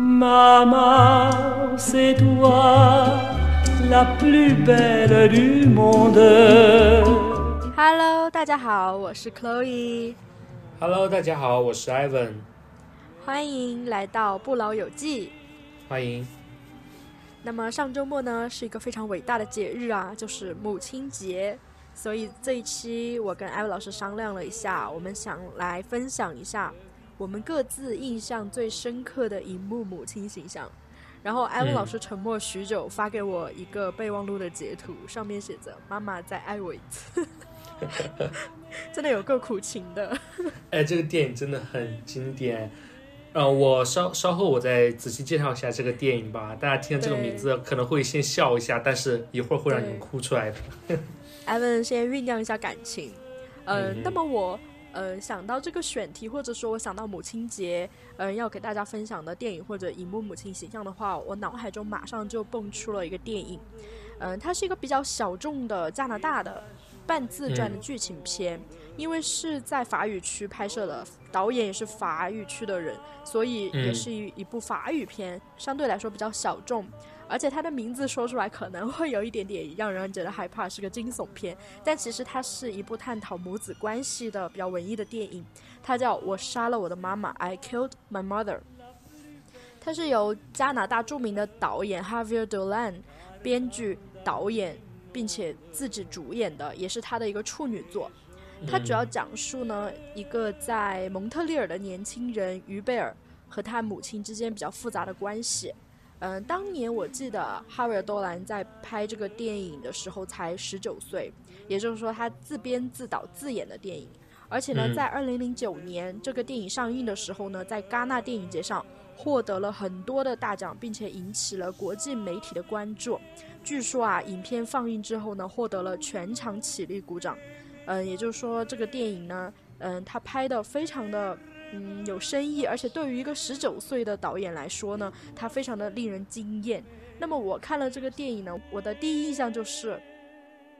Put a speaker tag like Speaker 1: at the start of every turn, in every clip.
Speaker 1: Maman, c'est toi la plus belle du monde.
Speaker 2: Hello，大家好，我是
Speaker 3: Chloe，Hello，大家好，我是 Ivan，
Speaker 2: 欢迎来到不老有记。
Speaker 3: 欢迎。
Speaker 2: 那么上周末呢是一个非常伟大的节日啊，就是母亲节。所以这一期我跟艾薇老师商量了一下，我们想来分享一下我们各自印象最深刻的荧幕母亲形象。然后艾文
Speaker 3: 嗯
Speaker 2: 老师沉默许久，发给我一个备忘录的截图，上面写着“妈妈再爱我一次”，真的有够苦情的。
Speaker 3: 哎，这个电影真的很经典。呃，我稍稍后我再仔细介绍一下这个电影吧。大家听了这个名字可能会先笑一下，但是一会儿会让你们哭出来的。
Speaker 2: 艾文先酝酿一下感情。呃，
Speaker 3: 嗯
Speaker 2: 那么我呃想到这个选题，或者说我想到母亲节，呃，要给大家分享的电影或者荧幕母亲形象的话，我脑海中马上就蹦出了一个电影。嗯、它是一个比较小众的加拿大的半自传的
Speaker 3: 嗯
Speaker 2: 剧情片，因为是在法语区拍摄的，导演也是法语区的人，所以也
Speaker 3: 嗯
Speaker 2: 是一一部法语片，相对来说比较小众。而且它的名字说出来可能会有一点点让人觉得害怕，是个惊悚片，但其实它是一部探讨母子关系的比较文艺的电影，它叫《我杀了我的妈妈》（I Killed My Mother）。它是由加拿大著名的导演 Javier Dolan 编剧、导演，并且自己主演的，也是他的一个处女作。它主要讲述呢，一个在蒙特利尔的年轻人于贝尔和他母亲之间比较复杂的关系。嗯，当年我记得哈维尔多兰在拍这个电影的时候才十九岁，也就是说他自编自导自演的电影。而且呢，
Speaker 3: 嗯
Speaker 2: 在二零零九年这个电影上映的时候呢，在戛纳电影节上获得了很多的大奖，并且引起了国际媒体的关注。据说啊，影片放映之后呢，获得了全场起立鼓掌。嗯，也就是说，这个电影呢，嗯，他拍的非常的嗯有深意，而且对于一个十九岁的导演来说呢，他非常的令人惊艳。那么我看了这个电影呢，我的第一印象就是，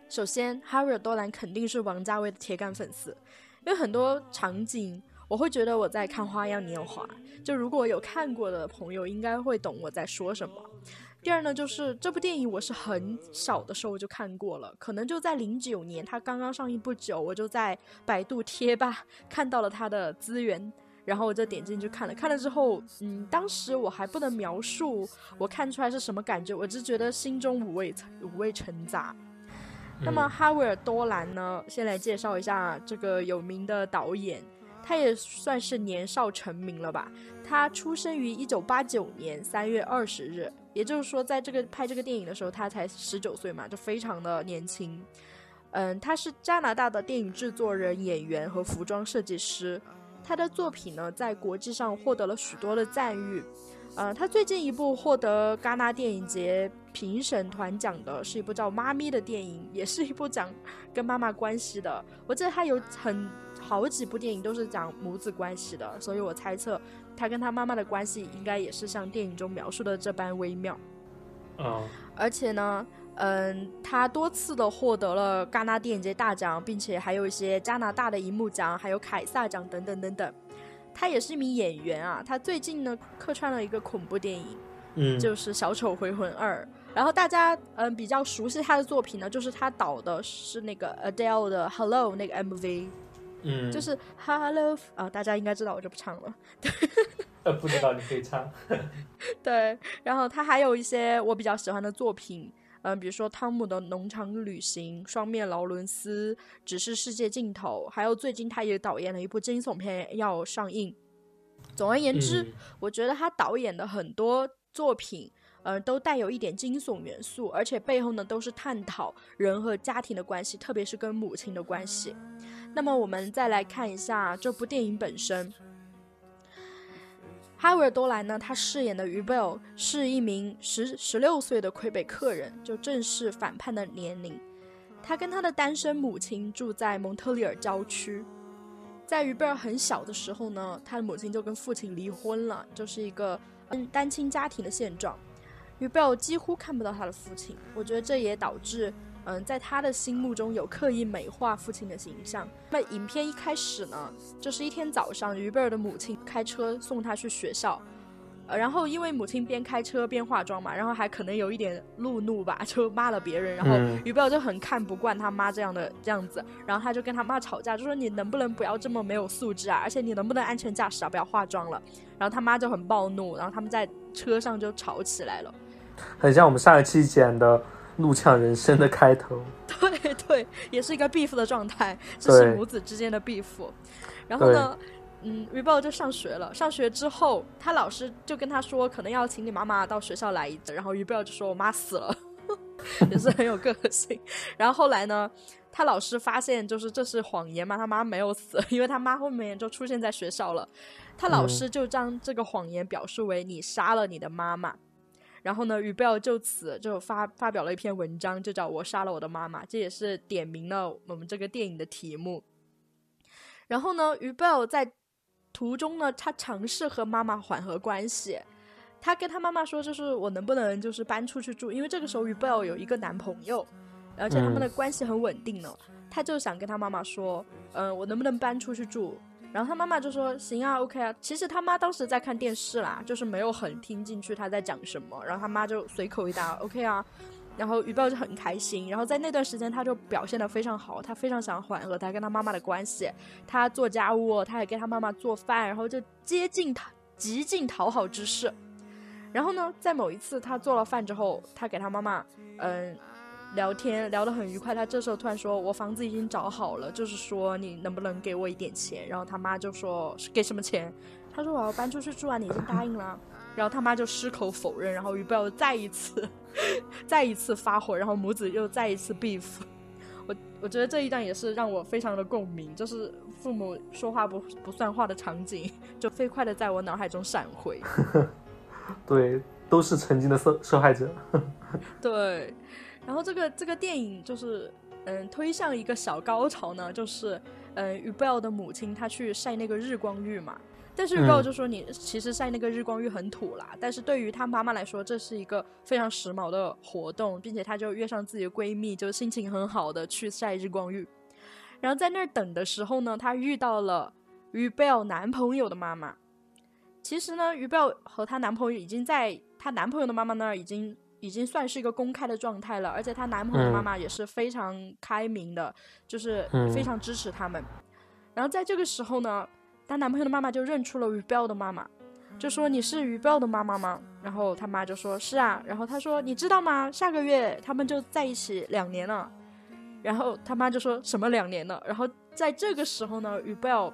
Speaker 2: 首先哈维尔多兰肯定是王家卫的铁杆粉丝，因为很多场景我会觉得我在看《花样年华》，就如果有看过的朋友应该会懂我在说什么。第二呢，就是这部电影我是很小的时候就看过了，可能就在零九年它刚刚上映不久，我就在百度贴吧看到了它的资源，然后我就点进去看了。看了之后，嗯，当时我还不能描述我看出来是什么感觉，我只觉得心中五味五味陈杂。那么哈维尔多兰呢？先来介绍一下这个有名的导演，他也算是年少成名了吧？他出生于一九八九年三月二十日，也就是说，在这个拍这个电影的时候，他才十九岁嘛，就非常的年轻。嗯，他是加拿大的电影制作人、演员和服装设计师。他的作品呢，在国际上获得了许多的赞誉。呃，他最近一部获得戛纳电影节评审团奖的是一部叫《妈咪》的电影，也是一部讲跟妈妈关系的。我记得他有很好几部电影都是讲母子关系的，所以我猜测他跟他妈妈的关系应该也是像电影中描述的这般微妙。
Speaker 3: 啊、
Speaker 2: 而且呢，嗯，他多次的获得了戛纳电影节大奖，并且还有一些加拿大的银幕奖，还有凯撒奖等等等等。他也是一名演员啊，他最近呢客串了一个恐怖电影，
Speaker 3: 嗯，
Speaker 2: 就是《小丑回魂二》。然后大家嗯比较熟悉他的作品呢，就是他导的是那个 Adele 的《Hello》那个 MV，
Speaker 3: 嗯，
Speaker 2: 就是 Hello 啊、大家应该知道，我就不唱了。
Speaker 3: 呃，不知道你可以唱。
Speaker 2: 对，然后他还有一些我比较喜欢的作品，嗯、比如说《汤姆的农场旅行》《双面劳伦斯》《只是世界尽头》，还有最近他也导演了一部惊悚片要上映。总而言之，
Speaker 3: 嗯
Speaker 2: 我觉得他导演的很多作品，呃，都带有一点惊悚元素，而且背后呢都是探讨人和家庭的关系，特别是跟母亲的关系。那么我们再来看一下这部电影本身。哈维尔多兰呢，他饰演的于贝尔是一名十十六岁的魁北克人，就正是反叛的年龄。他跟他的单身母亲住在蒙特利尔郊区。在于贝尔很小的时候呢，他的母亲就跟父亲离婚了，就是一个嗯单亲家庭的现状。于贝尔几乎看不到他的父亲，我觉得这也导致嗯在他的心目中有刻意美化父亲的形象。那影片一开始呢，就是一天早上，于贝尔的母亲开车送他去学校。呃然后因为母亲边开车边化妆嘛，然后还可能有一点路怒吧，就骂了别人，然后
Speaker 3: 嗯
Speaker 2: 于贝尔就很看不惯他妈这样的这样子，然后他就跟他妈吵架，就说你能不能不要这么没有素质啊，而且你能不能安全驾驶啊，不要化妆了。然后他妈就很暴怒，然后他们在车上就吵起来了。
Speaker 3: 很像我们上一期讲的《怒呛人生》的开头。
Speaker 2: 对对，也是一个 beef 的状态，这是母子之间的 beef。然后呢，嗯 r e b e l 就上学了。上学之后，他老师就跟他说，可能要请你妈妈到学校来一次。然后 r e b e l 就说：“我妈死了。”也是很有个性。然后后来呢，他老师发现就是这是谎言嘛，他妈没有死，因为他妈后面就出现在学校了。他老师就将这个谎言表述为你杀了你的妈妈。然后呢，于贝尔就此就发发表了一篇文章，就叫我杀了我的妈妈，这也是点明了我们这个电影的题目。然后呢，于贝尔在途中呢，他尝试和妈妈缓和关系，他跟他妈妈说，就是我能不能就是搬出去住，因为这个时候于贝尔有一个男朋友，而且他们的关系很稳定呢，他就想跟他妈妈说，嗯、我能不能搬出去住？然后他妈妈就说行啊，OK 啊。其实他妈当时在看电视啦，就是没有很听进去他在讲什么。然后他妈就随口一答 OK 啊。然后于豹就很开心。然后在那段时间他就表现得非常好，他非常想缓和他跟他妈妈的关系。他做家务，他也给他妈妈做饭，然后就接近他极尽讨好之事。然后呢，在某一次他做了饭之后，他给他妈妈嗯。聊天聊得很愉快，他这时候突然说：“我房子已经找好了，就是说你能不能给我一点钱？”然后他妈就说：“给什么钱？”他说：“我要搬出去住啊，你已经答应了。”然后他妈就矢口否认，然后于贝尔再一次再一次发火，然后母子又再一次 beef。我我觉得这一段也是让我非常的共鸣，就是父母说话不不算话的场景，就飞快的在我脑海中闪回。
Speaker 3: 对，都是曾经的受受害者。
Speaker 2: 对，然后这个这个电影就是嗯推向一个小高潮呢，就是嗯于贝尔的母亲她去晒那个日光浴嘛，但是于贝尔
Speaker 3: 嗯
Speaker 2: 就说你其实晒那个日光浴很土啦，但是对于她妈妈来说这是一个非常时髦的活动，并且她就约上自己的闺蜜，就心情很好的去晒日光浴，然后在那儿等的时候呢，她遇到了于贝尔男朋友的妈妈。其实呢，于贝尔和她男朋友已经在她男朋友的妈妈那儿已经已经算是一个公开的状态了，而且她男朋友的妈妈也是非常开明的，就是
Speaker 3: 嗯
Speaker 2: 非常支持他们。然后在这个时候呢，她男朋友的妈妈就认出了于贝尔的妈妈，就说：“你是于贝尔的妈妈吗？”然后他妈就说：“是啊。”然后他说：“你知道吗？下个月他们就在一起两年了。”然后他妈就说什么两年了？然后在这个时候呢，于贝尔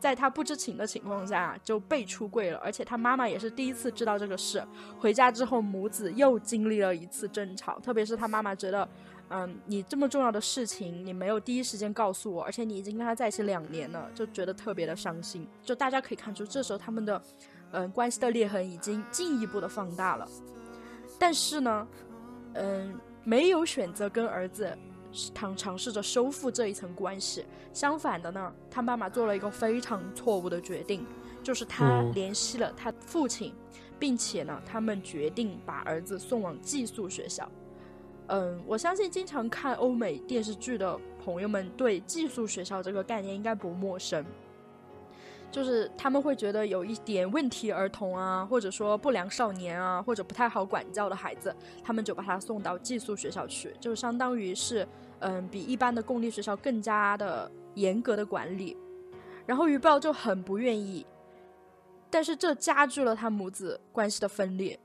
Speaker 2: 在他不知情的情况下就被出柜了，而且他妈妈也是第一次知道这个事。回家之后，母子又经历了一次争吵，特别是他妈妈觉得，嗯，你这么重要的事情你没有第一时间告诉我，而且你已经跟他在一起两年了，就觉得特别的伤心。就大家可以看出，这时候他们的，嗯，关系的裂痕已经进一步的放大了。但是呢，嗯，没有选择跟儿子尝尝试着修复这一层关系。相反的呢，他妈妈做了一个非常错误的决定，就是他
Speaker 3: 嗯
Speaker 2: 联系了他父亲，并且呢，他们决定把儿子送往寄宿学校。嗯，我相信经常看欧美电视剧的朋友们对寄宿学校这个概念应该不陌生。就是他们会觉得有一点问题儿童啊，或者说不良少年啊，或者不太好管教的孩子，他们就把他送到寄宿学校去，就相当于是嗯比一般的公立学校更加的严格的管理。然后于豹就很不愿意，但是这加剧了他母子关系的分裂。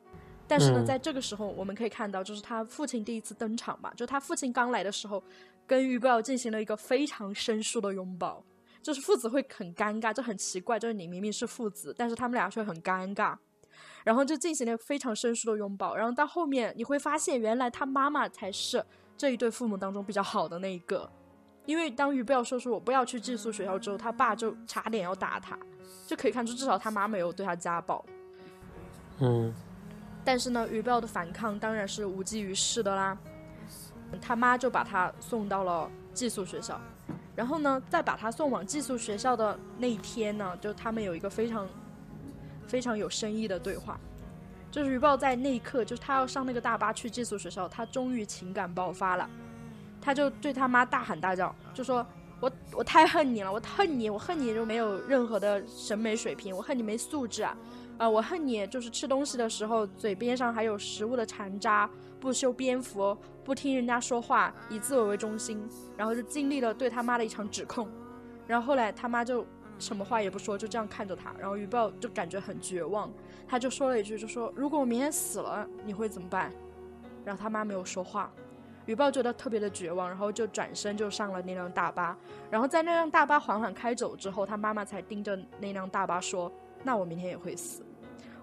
Speaker 2: 但是呢，
Speaker 3: 嗯
Speaker 2: 在这个时候，我们可以看到，就是他父亲第一次登场嘛，就他父亲刚来的时候，跟于豹进行了一个非常生疏的拥抱。就是父子会很尴尬，就很奇怪，就是你明明是父子，但是他们俩却很尴尬，然后就进行了非常生疏的拥抱，然后到后面你会发现，原来他妈妈才是这一对父母当中比较好的那一个，因为当于贝尔说出我不要去寄宿学校之后，他爸就差点要打他，就可以看出至少他妈没有对他家暴，
Speaker 3: 嗯。
Speaker 2: 但是呢，于贝尔的反抗当然是无济于事的啦，他妈就把他送到了寄宿学校。然后呢，再把他送往寄宿学校的那一天呢，就他们有一个非常非常有深意的对话。就是于豹在那一刻，就是他要上那个大巴去寄宿学校，他终于情感爆发了，他就对他妈大喊大叫，就说：“我我太恨你了，我恨你，我恨你就没有任何的审美水平，我恨你没素质啊！啊，我恨你，就是吃东西的时候嘴边上还有食物的残渣，不修边幅，不听人家说话，以自我为中心，然后就经历了对他妈的一场指控，然后后来他妈就什么话也不说，就这样看着他，然后于豹就感觉很绝望，他就说了一句，就说如果我明天死了，你会怎么办？然后他妈没有说话。雨豹觉得特别的绝望，然后就转身就上了那辆大巴。然后在那辆大巴缓缓开走之后，他妈妈才盯着那辆大巴说：“那我明天也会死。”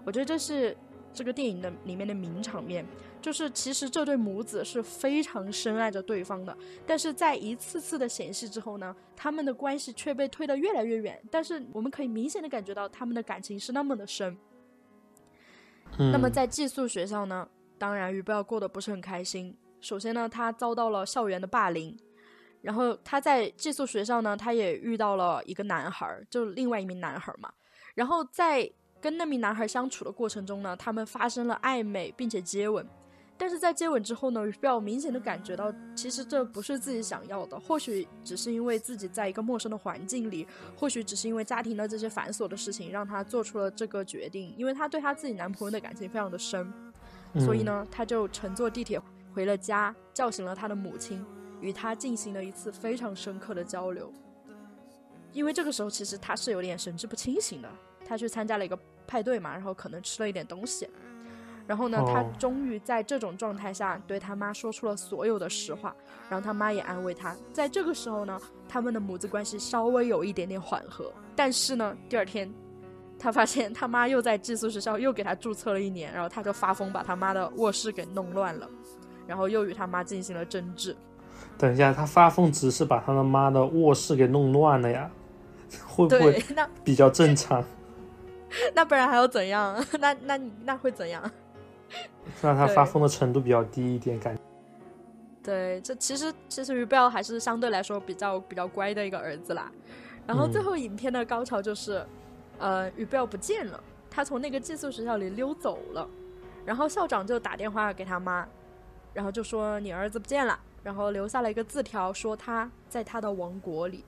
Speaker 2: 我觉得这是这个电影的里面的名场面，就是其实这对母子是非常深爱着对方的，但是在一次次的嫌隙之后呢，他们的关系却被推得越来越远。但是我们可以明显的感觉到他们的感情是那么的深。那么在寄宿学校呢，当然雨豹过得不是很开心。首先呢，他遭到了校园的霸凌，然后他在寄宿学校呢，他也遇到了一个男孩，就另外一名男孩嘛。然后在跟那名男孩相处的过程中呢，他们发生了暧昧，并且接吻。但是在接吻之后呢，比较明显的感觉到，其实这不是自己想要的。或许只是因为自己在一个陌生的环境里，或许只是因为家庭的这些繁琐的事情，让她做出了这个决定。因为她对她自己男朋友的感情非常的深，所以呢，她就乘坐地铁。回了家，叫醒了她的母亲，与她进行了一次非常深刻的交流。因为这个时候其实他是有点神志不清醒的，他去参加了一个派对嘛，然后可能吃了一点东西，然后呢，他终于在这种状态下对他妈说出了所有的实话，然后他妈也安慰他。在这个时候呢，他们的母子关系稍微有一点点缓和，但是呢，第二天他发现他妈又在寄宿学校又给他注册了一年，然后他就发疯把他妈的卧室给弄乱了。然后又与他妈进行了争执。
Speaker 3: 等一下，他发疯只是把他的妈的卧室给弄乱了呀？会不会
Speaker 2: 那
Speaker 3: 比较正常？
Speaker 2: 那不然还要怎样？那那那会怎样？
Speaker 3: 让他发疯的程度比较低一点，感觉。
Speaker 2: 对，这其实其实于贝尔还是相对来说比较比较乖的一个儿子啦。然后最后影片的高潮就是，呃，于贝尔不见了，他从那个寄宿学校里溜走了，然后校长就打电话给他妈。然后就说你儿子不见了，然后留下了一个字条，说他在他的王国里。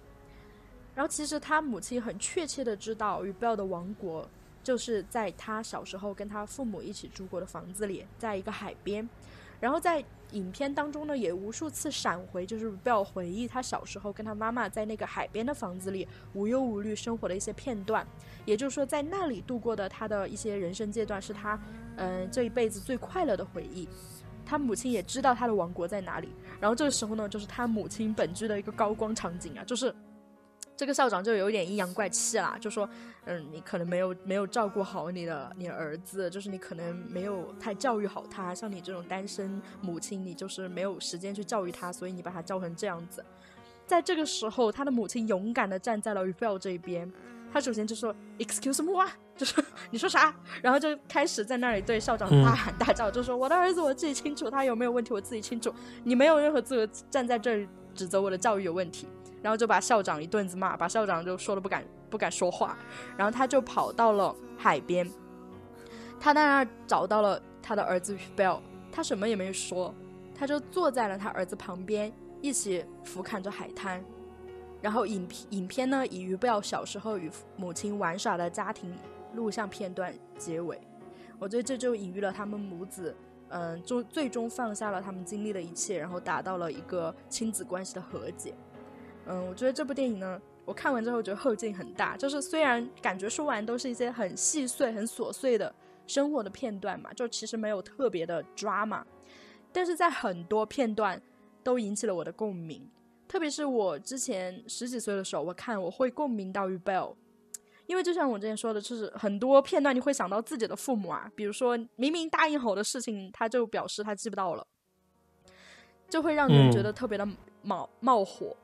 Speaker 2: 然后其实他母亲很确切的知道，与 Bell 的王国就是在他小时候跟他父母一起住过的房子里，在一个海边。然后在影片当中呢，也无数次闪回，就是 Bell 回忆他小时候跟他妈妈在那个海边的房子里无忧无虑生活的一些片段。也就是说，在那里度过的他的一些人生阶段，是他嗯这一辈子最快乐的回忆。他母亲也知道他的王国在哪里，然后这个时候呢，就是他母亲本剧的一个高光场景啊，就是这个校长就有点阴阳怪气啦，就说，嗯，你可能没有没有照顾好你的你的儿子，就是你可能没有太教育好他，像你这种单身母亲，你就是没有时间去教育他，所以你把他教成这样子。在这个时候，他的母亲勇敢的站在了 Rebel 这一边。他首先就说 “excuse me” 啊，就是你说啥？然后就开始在那里对校长大喊大叫，就说我的儿子我自己清楚，他有没有问题我自己清楚，你没有任何资格站在这里指责我的教育有问题。然后就把校长一顿子骂，把校长就说的不敢不敢说话。然后他就跑到了海边，他在那儿找到了他的儿子 Bell，他什么也没说，他就坐在了他儿子旁边，一起俯瞰着海滩。然后影影片呢以于贝尔小时候与母亲玩耍的家庭录像片段结尾，我觉得这就隐喻了他们母子，嗯，就最终放下了他们经历的一切，然后达到了一个亲子关系的和解。嗯，我觉得这部电影呢，我看完之后觉得后劲很大，就是虽然感觉说完都是一些很细碎、很琐碎的生活的片段嘛，就其实没有特别的 drama，但是在很多片段都引起了我的共鸣。特别是我之前十几岁的时候，我看我会共鸣到于 Bell，因为就像我之前说的，就是很多片段你会想到自己的父母啊，比如说明明答应好的事情，他就表示他记不到了，就会让人觉得特别的冒冒火。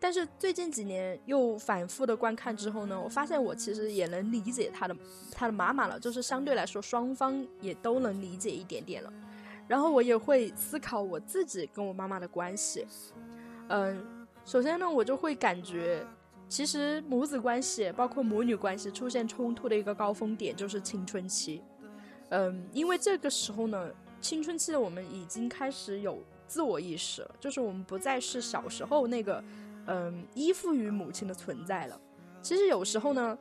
Speaker 2: 但是最近几年又反复的观看之后呢，我发现我其实也能理解他的他的妈妈了，就是相对来说双方也都能理解一点点了。然后我也会思考我自己跟我妈妈的关系。嗯，首先呢，我就会感觉，其实母子关系，包括母女关系出现冲突的一个高峰点就是青春期。嗯，因为这个时候呢，青春期的我们已经开始有自我意识了，就是我们不再是小时候那个，嗯，依附于母亲的存在了。其实有时候呢，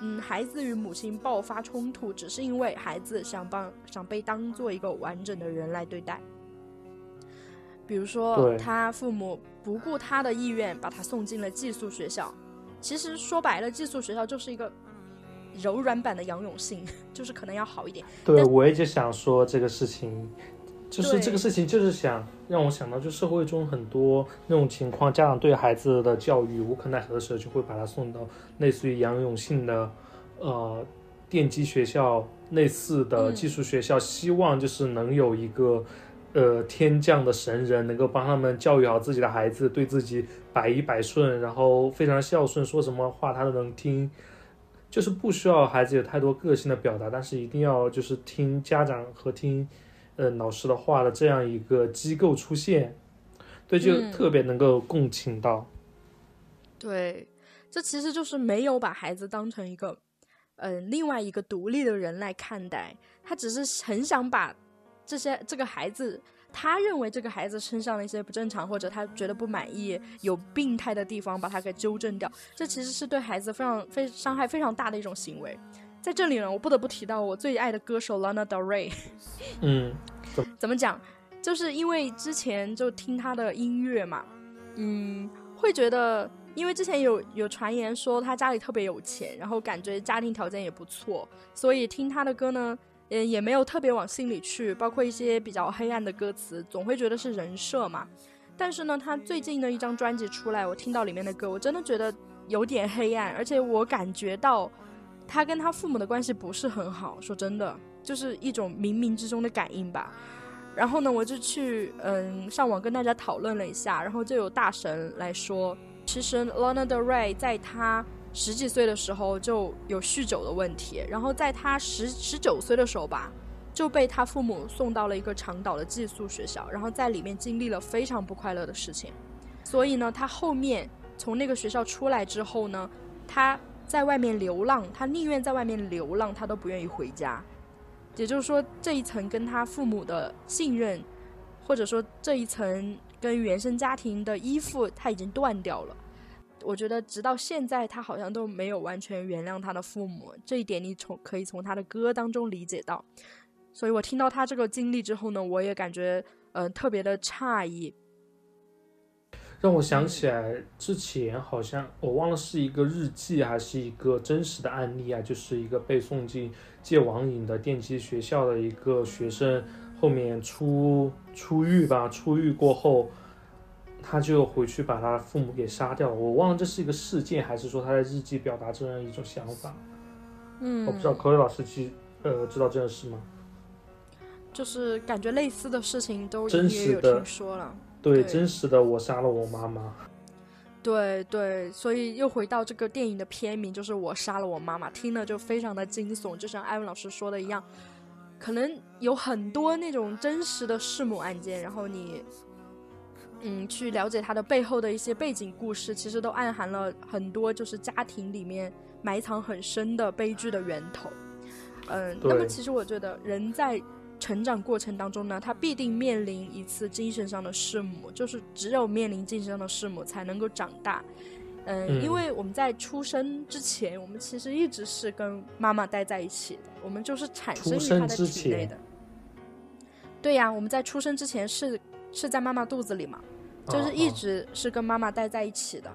Speaker 2: 嗯，孩子与母亲爆发冲突，只是因为孩子想帮想被当做一个完整的人来对待。比如说，他父母不顾他的意愿，把他送进了寄宿学校。其实说白了，寄宿学校就是一个柔软版的杨永信，就是可能要好一点。
Speaker 3: 对，我一直想说这个事情，就是这个事情，就是想让我想到，就社会中很多那种情况，家长对孩子的教育无可奈何的时候，就会把他送到类似于杨永信的呃电机学校类似的
Speaker 2: 嗯
Speaker 3: 技术学校，希望就是能有一个。呃，天降的神人能够帮他们教育好自己的孩子，对自己百依百顺，然后非常孝顺，说什么话他都能听，就是不需要孩子有太多个性的表达，但是一定要就是听家长和听呃老师的话的这样一个机构出现，对，就
Speaker 2: 嗯
Speaker 3: 特别能够共情到。
Speaker 2: 对，这其实就是没有把孩子当成一个，嗯、另外一个独立的人来看待，他只是很想把这些这个孩子，他认为这个孩子身上的一些不正常，或者他觉得不满意、有病态的地方，把他给纠正掉。这其实是对孩子非常非伤害非常大的一种行为。在这里呢，我不得不提到我最爱的歌手 Lana Del Rey。
Speaker 3: 嗯，
Speaker 2: 怎么讲？就是因为之前就听他的音乐嘛，嗯，会觉得，因为之前有有传言说他家里特别有钱，然后感觉家庭条件也不错，所以听他的歌呢，也也没有特别往心里去，包括一些比较黑暗的歌词，总会觉得是人设嘛。但是呢，他最近的一张专辑出来，我听到里面的歌，我真的觉得有点黑暗，而且我感觉到他跟他父母的关系不是很好。说真的，就是一种冥冥之中的感应吧。然后呢，我就去嗯上网跟大家讨论了一下，然后就有大神来说，其实 Lana Del Rey 在他十几岁的时候就有酗酒的问题，然后在他十十九岁的时候吧，就被他父母送到了一个长岛的寄宿学校，然后在里面经历了非常不快乐的事情。所以呢，他后面从那个学校出来之后呢，他在外面流浪，他宁愿在外面流浪，他都不愿意回家。也就是说，这一层跟他父母的信任，或者说这一层跟原生家庭的依附，他已经断掉了。我觉得直到现在，他好像都没有完全原谅他的父母，这一点你从可以从他的歌当中理解到。所以我听到他这个经历之后呢，我也感觉呃特别的诧异。
Speaker 3: 让我想起来之前好像我忘了是一个日记还是一个真实的案例啊，就是一个被送进戒网瘾的电击学校的一个学生，后面出出狱吧，出狱过后，他就回去把他父母给杀掉了。我忘了这是一个事件，还是说他在日记表达这样一种想法。
Speaker 2: 嗯，
Speaker 3: 我不知道口语老师记呃知道这件事吗？
Speaker 2: 就是感觉类似的事情都
Speaker 3: 真实的
Speaker 2: 听说了。
Speaker 3: 对，
Speaker 2: 对
Speaker 3: 真实的我杀了我妈妈。
Speaker 2: 对对，所以又回到这个电影的片名，就是我杀了我妈妈，听了就非常的惊悚，就像艾文老师说的一样，可能有很多那种真实的弑母案件，然后你，嗯，去了解它的背后的一些背景故事，其实都暗含了很多就是家庭里面埋藏很深的悲剧的源头。嗯，那么其实我觉得人在成长过程当中呢，他必定面临一次精神上的弑母，就是只有面临精神上的弑母，才能够长大。嗯，
Speaker 3: 嗯
Speaker 2: 因为我们在出生之前，我们其实一直是跟妈妈待在一起的，我们就是产生于她的体内的。对呀，我们在出生之前是是在妈妈肚子里嘛，就是一直是跟妈妈待在一起的。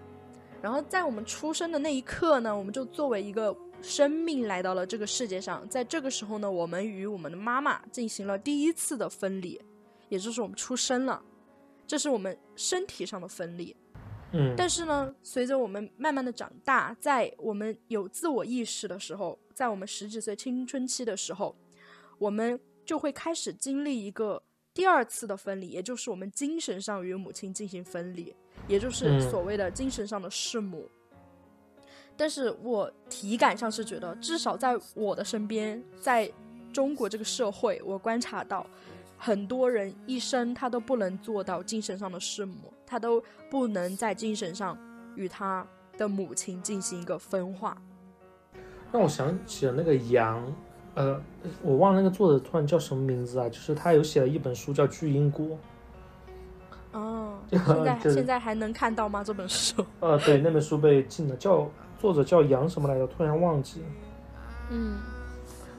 Speaker 2: 然后在我们出生的那一刻呢，我们就作为一个生命来到了这个世界上。在这个时候呢，我们与我们的妈妈进行了第一次的分离，也就是我们出生了，这是我们身体上的分离。
Speaker 3: 嗯，
Speaker 2: 但是呢，随着我们慢慢的长大，在我们有自我意识的时候，在我们十几岁青春期的时候，我们就会开始经历一个第二次的分离，也就是我们精神上与母亲进行分离，也就是
Speaker 3: 嗯
Speaker 2: 所谓的精神上的弑母。但是我体感上是觉得，至少在我的身边，在中国这个社会，我观察到，很多人一生他都不能做到精神上的弑母，他都不能在精神上与他的母亲进行一个分化。
Speaker 3: 让我想起了那个羊，呃，我忘了那个作者突然叫什么名字啊？就是他有写了一本书叫《巨婴锅 》，
Speaker 2: 哦，现在
Speaker 3: 就是
Speaker 2: 现在还能看到吗？这本书？
Speaker 3: 呃，对，那本书被禁了，叫作作者叫杨什么来着？突然忘记了。
Speaker 2: 嗯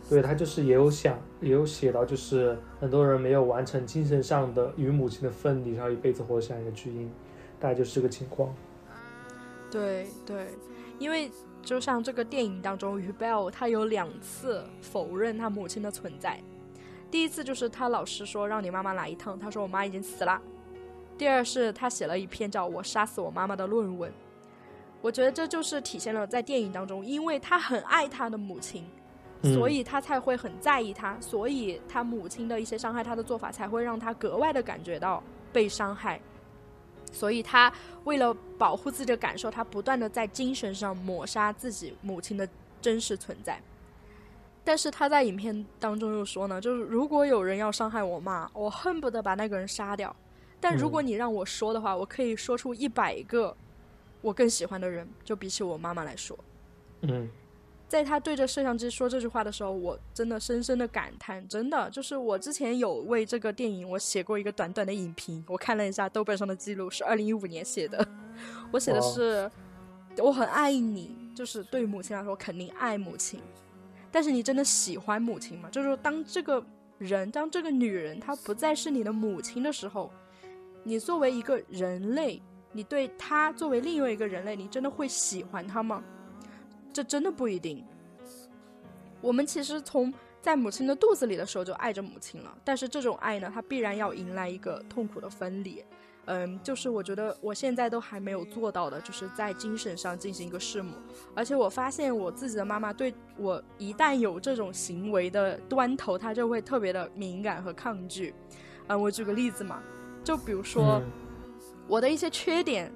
Speaker 3: 对他就是也有想也有写到，就是很多人没有完成精神上的与母亲的分离，然后一辈子活像一个巨婴，大概就是这个情况。
Speaker 2: 对对，因为就像这个电影当中，于 Bell 他有两次否认他母亲的存在。第一次就是他老师说让你妈妈来一趟，他说我妈已经死了。第二是他写了一篇叫《我杀死我妈妈》的论文。我觉得这就是体现了在电影当中，因为他很爱他的母亲，
Speaker 3: 嗯
Speaker 2: 所以他才会很在意他，所以他母亲的一些伤害他的做法才会让他格外的感觉到被伤害。所以他为了保护自己的感受，他不断的在精神上抹杀自己母亲的真实存在。但是他在影片当中又说呢，就是如果有人要伤害我妈，我恨不得把那个人杀掉。但如果你让我说的话，我可以说出一百个我更喜欢的人，就比起我妈妈来说。
Speaker 3: 嗯
Speaker 2: 在他对着摄像机说这句话的时候，我真的深深的感叹，真的就是我之前有为这个电影我写过一个短短的影评，我看了一下豆瓣上的记录是二零一五年写的，我写的是我很爱你，就是对于母亲来说肯定爱母亲，但是你真的喜欢母亲吗？就是说当这个人，当这个女人她不再是你的母亲的时候，你作为一个人类，你对他作为另外一个人类，你真的会喜欢他吗？这真的不一定。我们其实从在母亲的肚子里的时候就爱着母亲了，但是这种爱呢，它必然要迎来一个痛苦的分离。嗯，就是我觉得我现在都还没有做到的，就是在精神上进行一个弑母。而且我发现我自己的妈妈对我一旦有这种行为的端头，她就会特别的敏感和抗拒。嗯，我举个例子嘛，就比如说、我的一些缺点，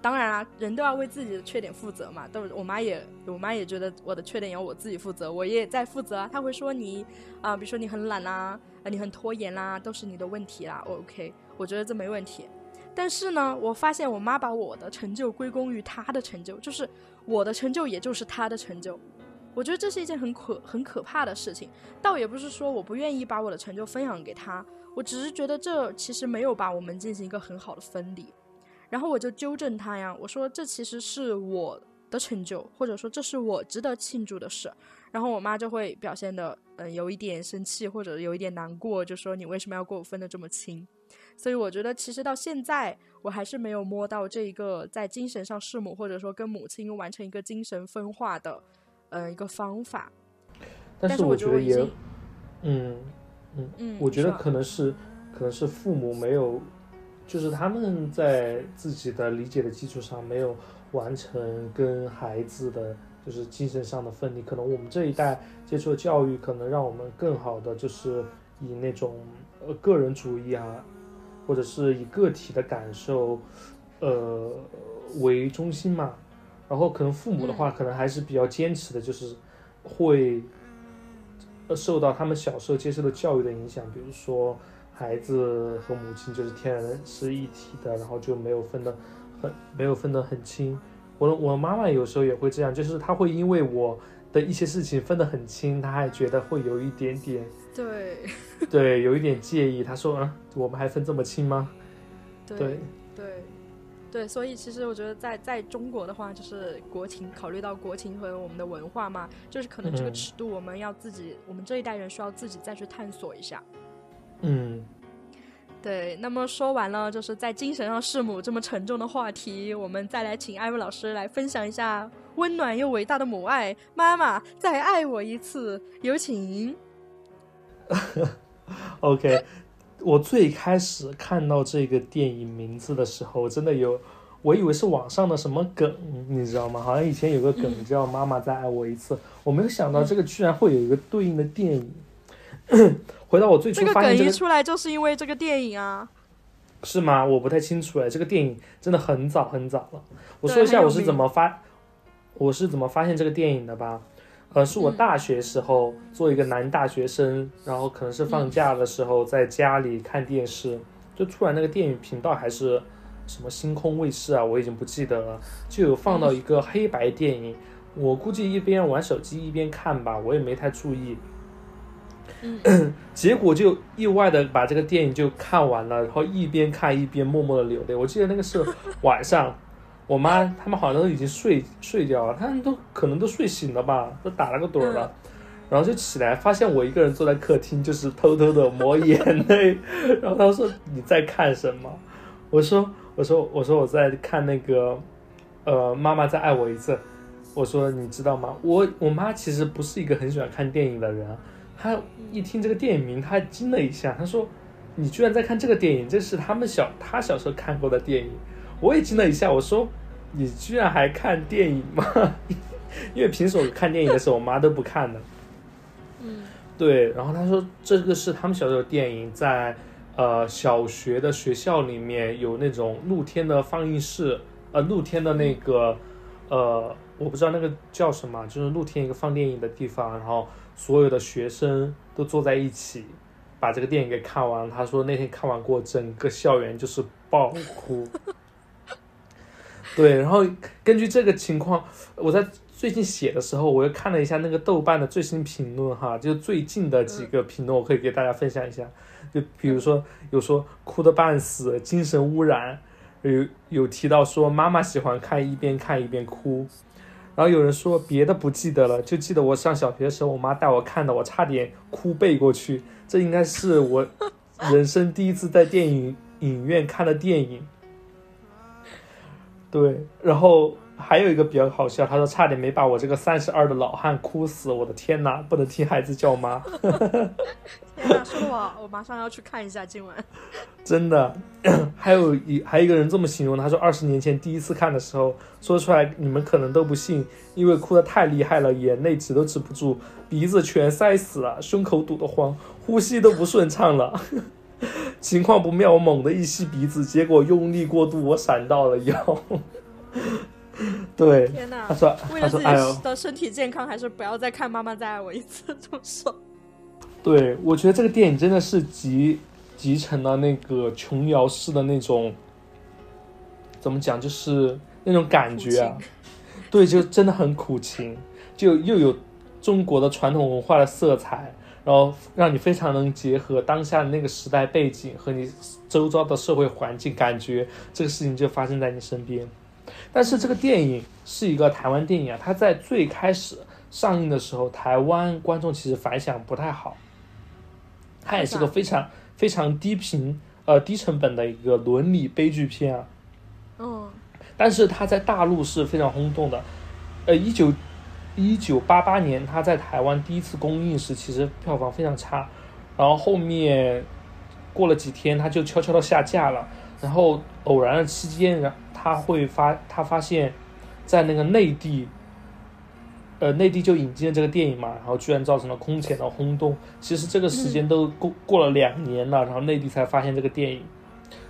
Speaker 2: 当然啊，人都要为自己的缺点负责嘛。都我妈也，我妈也觉得我的缺点要我自己负责，我也在负责。她会说你啊、比如说你很懒啦、啊，你很拖延啦，都是你的问题啦。我 OK，我觉得这没问题。但是呢，我发现我妈把我的成就归功于她的成就，就是我的成就也就是她的成就。我觉得这是一件很可很可怕的事情。倒也不是说我不愿意把我的成就分享给她，我只是觉得这其实没有把我们进行一个很好的分离。然后我就纠正他呀，我说这其实是我的成就，或者说这是我值得庆祝的事。然后我妈就会表现的嗯、呃有一点生气，或者有一点难过，就说你为什么要跟我分的这么清？所以我觉得其实到现在我还是没有摸到这一个在精神上弑母，或者说跟母亲完成一个精神分化的呃一个方法。
Speaker 3: 但是
Speaker 2: 我
Speaker 3: 觉得
Speaker 2: 已经，
Speaker 3: 嗯
Speaker 2: 嗯，
Speaker 3: 我觉得可能是可能是父母没有，就是他们在自己的理解的基础上没有完成跟孩子的就是精神上的分离。可能我们这一代接触的教育，可能让我们更好的就是以那种呃个人主义啊，或者是以个体的感受呃为中心嘛。然后可能父母的话，可能还是比较坚持的，就是会呃受到他们小时候接受的教育的影响，比如说孩子和母亲就是天然是一体的，然后就没有分得很没有分得很清。我的我妈妈有时候也会这样，就是她会因为我的一些事情分得很清，她还觉得会有一点点
Speaker 2: 对
Speaker 3: 对有一点介意。她说啊，我们还分这么清吗？
Speaker 2: 对
Speaker 3: 对，
Speaker 2: 对对，所以其实我觉得在在中国的话，就是国情，考虑到国情和我们的文化嘛，就是可能这个
Speaker 3: 嗯
Speaker 2: 尺度我们要自己，我们这一代人需要自己再去探索一下。
Speaker 3: 嗯，
Speaker 2: 对，那么说完了，就是在精神上弑母这么沉重的话题，我们再来请艾文老师来分享一下温暖又伟大的母爱。妈妈，再爱我一次，有请。
Speaker 3: OK，我最开始看到这个电影名字的时候，真的有，我以为是网上的什么梗，你知道吗？好像以前有个
Speaker 2: 嗯
Speaker 3: 梗叫“妈妈再爱我一次”，我没有想到这个居然会有一个对应的电影。回到我最初
Speaker 2: 这个梗一出来，就是因为这个电影啊。
Speaker 3: 是吗？我不太清楚哎，这个电影真的很早很早了。我说一下我是怎么发，我是怎么发现这个电影的吧。呃，是我
Speaker 2: 嗯
Speaker 3: 大学时候做一个男大学生，然后可能是放假的时候在家里看电视，就突然那个电影频道还是什么星空卫视啊，我已经不记得了，就有放到一个黑白电影。我估计一边玩手机一边看吧，我也没太注意。
Speaker 2: 嗯
Speaker 3: 结果就意外的把这个电影就看完了，然后一边看一边默默的流泪。我记得那个是晚上，我妈他们好像都已经睡睡掉了，他们都可能都睡醒了吧，都打了个盹儿了，然后就起来，发现我一个人坐在客厅，就是偷偷的抹眼泪。然后他说你在看什么？我说我说我说我在看那个，呃，妈妈再爱我一次。我说你知道吗？我我妈其实不是一个很喜欢看电影的人，她一听这个电影名，她惊了一下，她说你居然在看这个电影，这是他们小她小时候看过的电影。我也惊了一下，我说。你居然还看电影吗？因为平时我看电影的时候，我妈都不看的。
Speaker 2: 嗯，
Speaker 3: 对。然后他说，这个是他们小时候电影，在呃小学的学校里面有那种露天的放映室，呃，露天的那个呃，我不知道那个叫什么，就是露天一个放电影的地方。然后所有的学生都坐在一起，把这个电影给看完。他说那天看完过，整个校园就是爆哭。对，然后根据这个情况，我在最近写的时候，我又看了一下那个豆瓣的最新评论哈，就最近的几个评论，我可以给大家分享一下。就比如说有说哭的半死，精神污染，有有提到说妈妈喜欢看一边看一边哭，然后有人说别的不记得了，就记得我上小学的时候，我妈带我看的，我差点哭背过去。这应该是我人生第一次在电影影院看的电影。对，然后还有一个比较好笑，他说差点没把我这个三十二的老汉哭死，我的天哪，不能听孩子叫妈。
Speaker 2: 天哪，说的我我马上要去看一下今晚。
Speaker 3: 真的，还有一还有一个人这么形容，他说二十年前第一次看的时候，说出来你们可能都不信，因为哭的太厉害了，眼泪止都止不住，鼻子全塞死了，胸口堵得慌，呼吸都不顺畅了。情况不妙，我猛地一吸鼻子，结果用力过度，我闪到了腰。对，
Speaker 2: 天哪！
Speaker 3: 他说：“
Speaker 2: 为了自己的身体健康，还是不要再看《妈妈再爱我一次》这么说。”
Speaker 3: 对，我觉得这个电影真的是集集成了那个琼瑶式的那种，怎么讲，就是那种感觉啊。对，就真的很苦情，就又有中国的传统文化的色彩。然后让你非常能结合当下的那个时代背景和你周遭的社会环境，感觉这个事情就发生在你身边。但是这个电影是一个台湾电影啊，它在最开始上映的时候，台湾观众其实反响不太好。它也是个非常非常低频呃低成本的一个伦理悲剧片啊。
Speaker 2: 嗯。
Speaker 3: 但是它在大陆是非常轰动的，呃，一九。一九八八年，他在台湾第一次公映时，其实票房非常差，然后后面过了几天，他就悄悄的下架了。然后偶然的期间，然他会发，他发现，在那个内地，呃，内地就引进了这个电影嘛，然后居然造成了空前的轰动。其实这个时间都过过了两年了，然后内地才发现这个电影。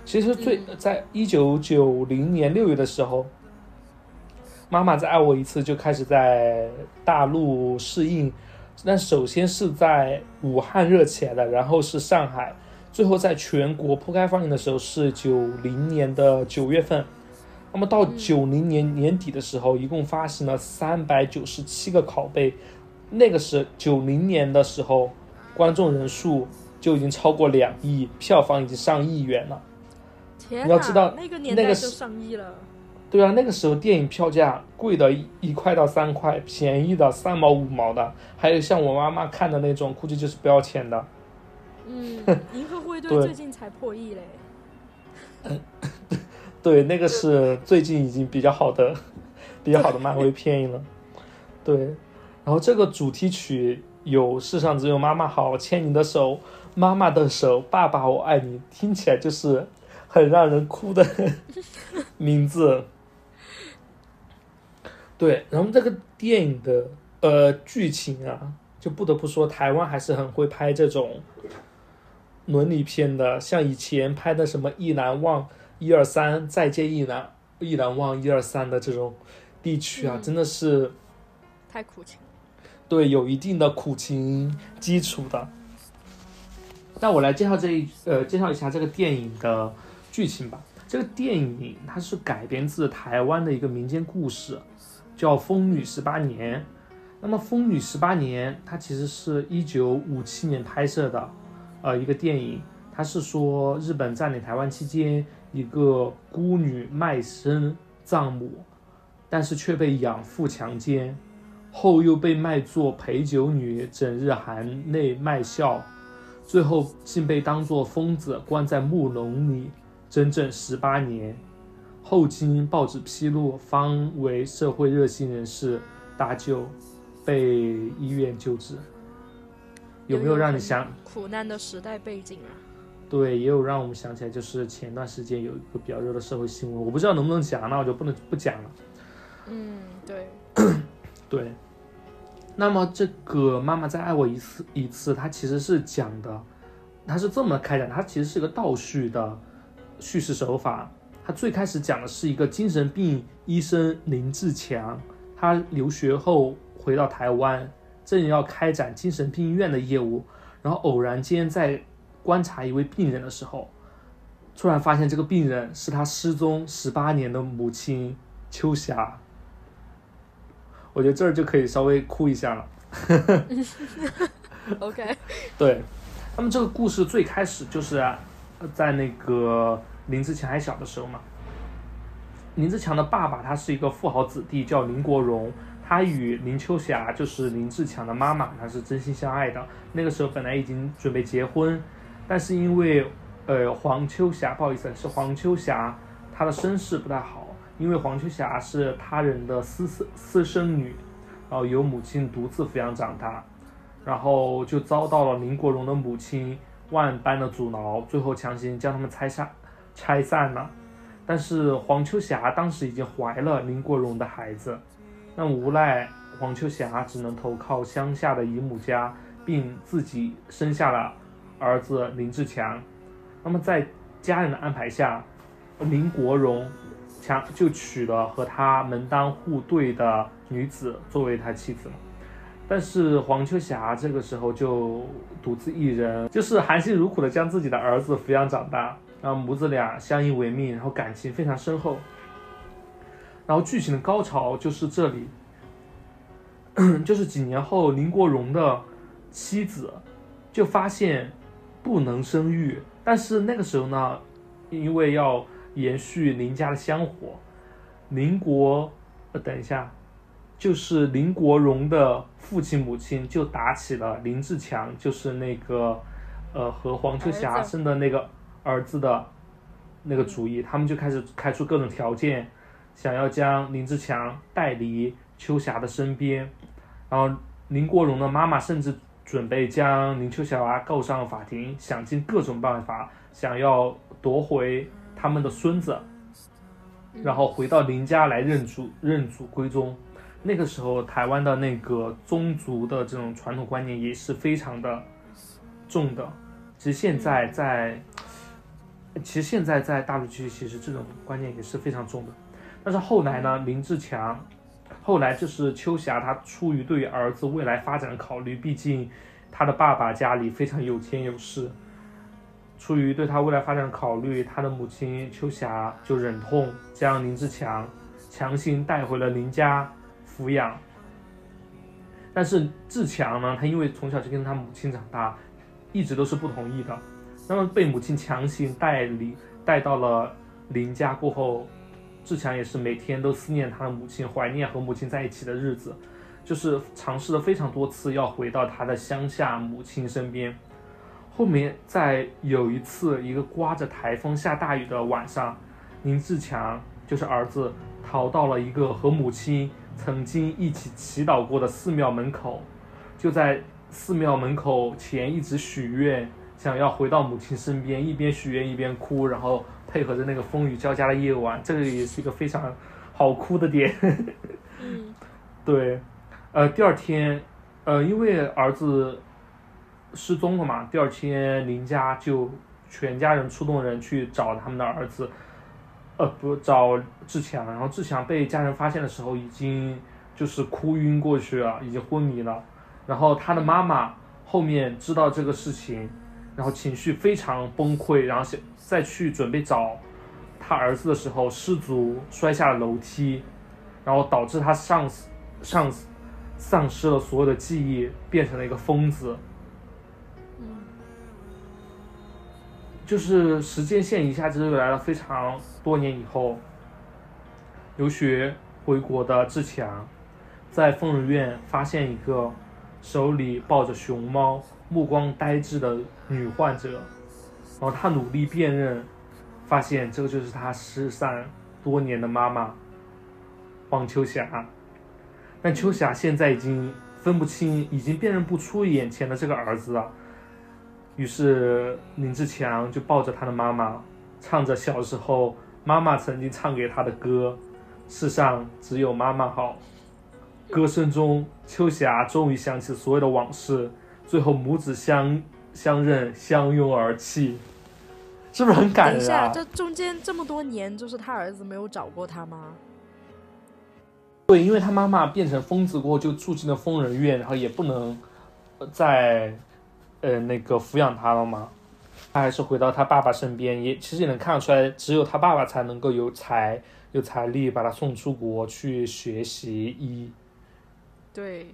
Speaker 3: 其实最在一九九零年六月的时候。妈妈再爱我一次就开始在大陆适应，那首先是在武汉热起来的，然后是上海，最后在全国铺开放映的时候是九零年的九月份。那么到九零年年底的时候，一共发行了三百九十七个拷贝，那个是九零年的时候，观众人数就已经超过两亿，票房已经上亿元了。
Speaker 2: 天
Speaker 3: 你要知道
Speaker 2: 那个年代就上亿了。
Speaker 3: 对啊，那个时候电影票价贵的一块到三块，便宜的三毛五毛的，还有像我妈妈看的那种，估计就是不要钱的。
Speaker 2: 嗯，银河护卫队最近才破亿嘞。
Speaker 3: 对，那个是最近已经比较好的、比较好的漫威片了。对，然后这个主题曲有“世上只有妈妈好”，牵你的手，妈妈的手，爸爸我爱你，听起来就是很让人哭的 名字。对，然后这个电影的呃剧情啊，就不得不说台湾还是很会拍这种伦理片的，像以前拍的什么《一难忘》《一二三》《再见一难一难忘》《一二三》的这种地区啊，真的是
Speaker 2: 太苦情。
Speaker 3: 对，有一定的苦情基础的。那我来介绍这一呃介绍一下这个电影的剧情吧。这个电影它是改编自台湾的一个民间故事。叫《风女十八年》，那么《风女十八年》它其实是一九五七年拍摄的，呃，一个电影。它是说日本占领台湾期间，一个孤女卖身葬母，但是却被养父强奸，后又被卖作陪酒女，整日含泪卖笑，最后竟被当作疯子关在木笼里，整整十八年。后经报纸披露，方为社会热心人士搭救，被医院救治。有没有让你想
Speaker 2: 苦难的时代背景啊？
Speaker 3: 对，也有让我们想起来，就是前段时间有一个比较热的社会新闻，我不知道能不能讲，那我就不能不讲了。
Speaker 2: 嗯，对，
Speaker 3: 对。那么这个妈妈再爱我一次一次，它其实是讲的，它是这么开展，它其实是一个倒叙的叙事手法。最开始讲的是一个精神病医生林志强，他留学后回到台湾。正要开展精神病医院的业务，然后偶然间在观察一位病人的时候，突然发现这个病人是他失踪十八年的母亲秋霞。我觉得这儿就可以稍微哭一下了。
Speaker 2: OK，
Speaker 3: 对，那么这个故事最开始就是在那个林志强还小的时候嘛。林志强的爸爸他是一个富豪子弟，叫林国荣。他与林秋霞就是林志强的妈妈，他是真心相爱的。那个时候本来已经准备结婚，但是因为，呃，黄秋霞，不好意思，是黄秋霞，她的身世不太好，因为黄秋霞是他人的私私私生女，然后由母亲独自抚养长大，然后就遭到了林国荣的母亲万般的阻挠，最后强行将他们拆散，拆散了。但是黄秋霞当时已经怀了林国荣的孩子。那无奈黄秋霞只能投靠乡下的姨母家，并自己生下了儿子林志强。那么在家人的安排下，林国荣强就娶了和他门当户对的女子作为他妻子。但是黄秋霞这个时候就独自一人，就是含辛茹苦的将自己的儿子抚养长大，然后母子俩相依为命，然后感情非常深厚。然后剧情的高潮就是这里，就是几年后林国荣的妻子就发现不能生育，但是那个时候呢，因为要延续林家的香火，林国呃等一下，就是林国荣的父亲母亲就打起了林志强，就是那个呃和黄秋霞生的那个儿子的那个主意，他们就开始开出各种条件。想要将林志强带离秋霞的身边，然后林国荣的妈妈甚至准备将林秋霞告上法庭，想尽各种办法想要夺回他们的孙子，然后回到林家来认祖认祖归宗。那个时候，台湾的那个宗族的这种传统观念也是非常的重的。其实现在在，其实现在在大陆区，其实这种观念也是非常重的。但是后来呢，林志强，后来就是秋霞，她出于对于儿子未来发展的考虑，毕竟他的爸爸家里非常有钱有势，出于对他未来发展的考虑，他的母亲秋霞就忍痛将林志强强行带回了林家抚养。但是志强呢，他因为从小就跟他母亲长大，一直都是不同意的。那么被母亲强行带离带到了林家过后。志强也是每天都思念他的母亲，怀念和母亲在一起的日子，就是尝试了非常多次要回到他的乡下母亲身边。后面在有一次一个刮着台风下大雨的晚上，林志强就是儿子逃到了一个和母亲曾经一起祈祷过的寺庙门口，就在寺庙门口前一直许愿，想要回到母亲身边，一边许愿一边哭，然后。配合着那个风雨交加的夜晚，这个也是一个非常好哭的点。
Speaker 2: 嗯，
Speaker 3: 对，呃，第二天，呃，因为儿子失踪了嘛，第二天林家就全家人出动人去找他们的儿子，呃，不找志强，然后志强被家人发现的时候，已经就是哭晕过去了，已经昏迷了。然后他的妈妈后面知道这个事情。然后情绪非常崩溃，然后想再去准备找他儿子的时候，失足摔下了楼梯，然后导致他丧丧丧失了所有的记忆，变成了一个疯子。
Speaker 2: 嗯，
Speaker 3: 就是时间线一下子就来了非常多年以后，留学回国的志强，在疯人院发现一个手里抱着熊猫、目光呆滞的女患者，然后他努力辨认，发现这个就是他失散多年的妈妈黄秋霞。但秋霞现在已经分不清，已经辨认不出眼前的这个儿子了。于是林志强就抱着他的妈妈，唱着小时候妈妈曾经唱给他的歌：“世上只有妈妈好。”歌声中，秋霞终于想起所有的往事，最后母子相相认，相拥而泣，是不是很感人
Speaker 2: 等一下，
Speaker 3: 啊？
Speaker 2: 这中间这么多年，就是他儿子没有找过他吗？
Speaker 3: 对，因为他妈妈变成疯子过后，就住进了疯人院，然后也不能呃再呃那个抚养他了嘛。他还是回到他爸爸身边，也其实也能看得出来，只有他爸爸才能够有财有财力把他送出国去学习医。
Speaker 2: 对。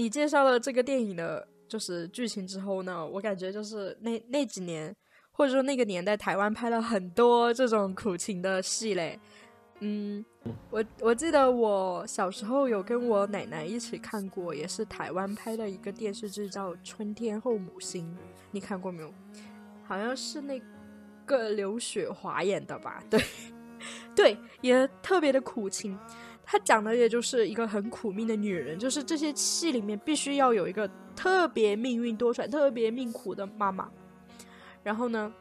Speaker 2: 你介绍了这个电影的，就是剧情之后呢，我感觉就是那那几年，或者说那个年代，台湾拍了很多这种苦情的戏嘞。嗯，我我记得我小时候有跟我奶奶一起看过，也是台湾拍的一个电视剧，叫《春天后母心》，你看过没有？好像是那个刘雪华演的吧？对，对，也特别的苦情。她讲的也就是一个很苦命的女人，就是这些戏里面必须要有一个特别命运多舛、特别命苦的妈妈。然后呢，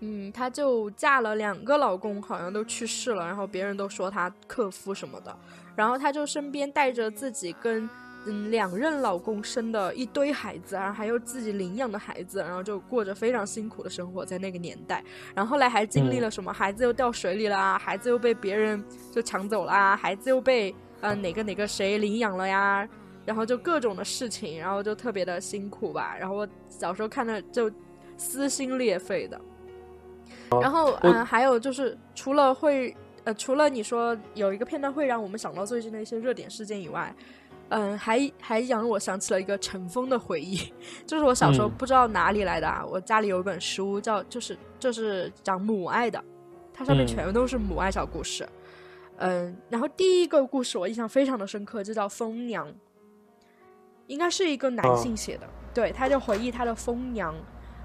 Speaker 2: 嗯，她就嫁了两个老公，好像都去世了，然后别人都说她克夫什么的。然后她就身边带着自己跟嗯两任老公生的一堆孩子，然后还有自己领养的孩子，然后就过着非常辛苦的生活，在那个年代。然后后来还经历了什么？孩子又掉水里了啊，孩子又被别人就抢走了啊，孩子又被呃哪个哪个谁领养了呀，然后就各种的事情，然后就特别的辛苦吧。然后我小时候看的就撕心裂肺的。然后嗯、呃还有就是除了会呃，除了你说有一个片段会让我们想到最近的一些热点事件以外。嗯，还还让我想起了一个尘封的回忆，就是我小时候
Speaker 3: 嗯
Speaker 2: 不知道哪里来的啊，我家里有一本书叫就是就是讲母爱的，它上面
Speaker 3: 嗯
Speaker 2: 全都是母爱小故事。嗯，然后第一个故事我印象非常的深刻，就叫《风娘》，应该是一个男
Speaker 3: 哦
Speaker 2: 性写的，对，他就回忆他的风娘。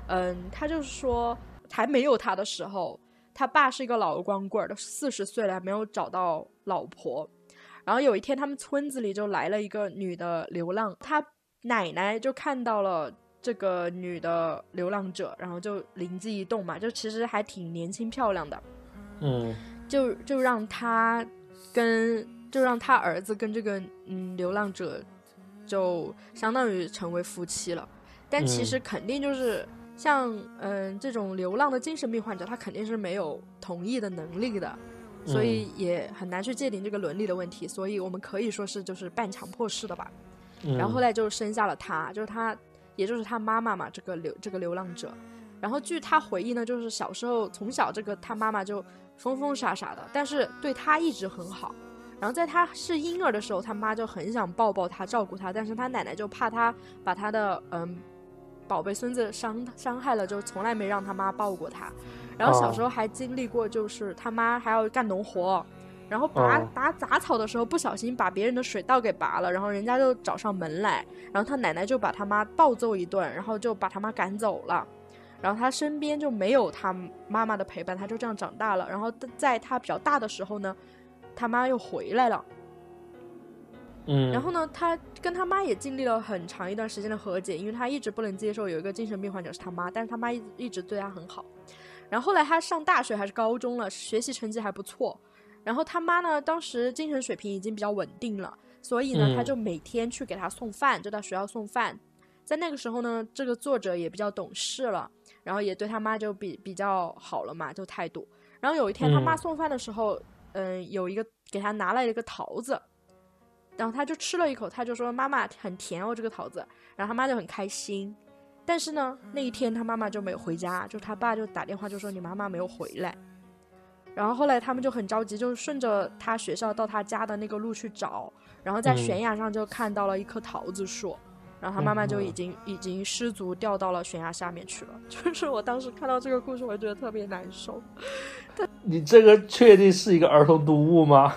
Speaker 2: 嗯，他就是说还没有他的时候，他爸是一个老光棍儿，都四十岁了还没有找到老婆。然后有一天，他们村子里就来了一个女的流浪，他奶奶就看到了这个女的流浪者，然后就灵机一动嘛，就其实还挺年轻漂亮的，
Speaker 3: 嗯。
Speaker 2: 就就让他跟就让他儿子跟这个嗯流浪者就相当于成为夫妻了，但其
Speaker 3: 嗯。
Speaker 2: 实肯定就是像嗯这种流浪的精神病患者，他肯定是没有同意的能力的。所以也很难去界定这个伦理的问题，所以我们可以说是就是半强迫式的吧。
Speaker 3: 嗯，
Speaker 2: 然后后来就生下了他，就是他，也就是他妈妈嘛，这个流这个流浪者。然后据他回忆呢，就是小时候从小这个他妈妈就疯疯傻傻的，但是对他一直很好。然后在他是婴儿的时候，他妈就很想抱抱他、照顾他，但是他奶奶就怕他把他的嗯宝贝孙子伤伤害了，就从来没让他妈抱过他。然后小时候还经历过，就是他妈还要干农活，然后拔、
Speaker 3: 哦
Speaker 2: 拔杂草的时候不小心把别人的水稻给拔了，然后人家就找上门来，然后他奶奶就把他妈暴揍一顿，然后就把他妈赶走了。然后他身边就没有他妈妈的陪伴，他就这样长大了。然后在他比较大的时候呢，他妈又回来了。
Speaker 3: 嗯，
Speaker 2: 然后呢，他跟他妈也经历了很长一段时间的和解，因为他一直不能接受有一个精神病患者是他妈，但是他妈一一直对他很好。然后后来他上大学还是高中了，学习成绩还不错。然后他妈呢，当时精神水平已经比较稳定了，所以呢，
Speaker 3: 嗯
Speaker 2: 他就每天去给他送饭，就到学校送饭。在那个时候呢，这个作者也比较懂事了，然后也对他妈就比比较好了嘛，就态度。然后有一天他妈
Speaker 3: 嗯
Speaker 2: 送饭的时候，嗯、有一个给他拿来了一个桃子，然后他就吃了一口，他就说：“妈妈很甜哦，这个桃子。”然后他妈就很开心。但是呢，那一天他妈妈就没有回家，就他爸就打电话就说：“你妈妈没有回来。”然后后来他们就很着急，就顺着他学校到他家的那个路去找，然后在
Speaker 3: 嗯
Speaker 2: 悬崖上就看到了一棵桃子树，然后他妈妈就已经已经失足掉到了悬崖下面去了。就是我当时看到这个故事，我觉得特别难受。
Speaker 3: 你这个确定是一个儿童读物吗？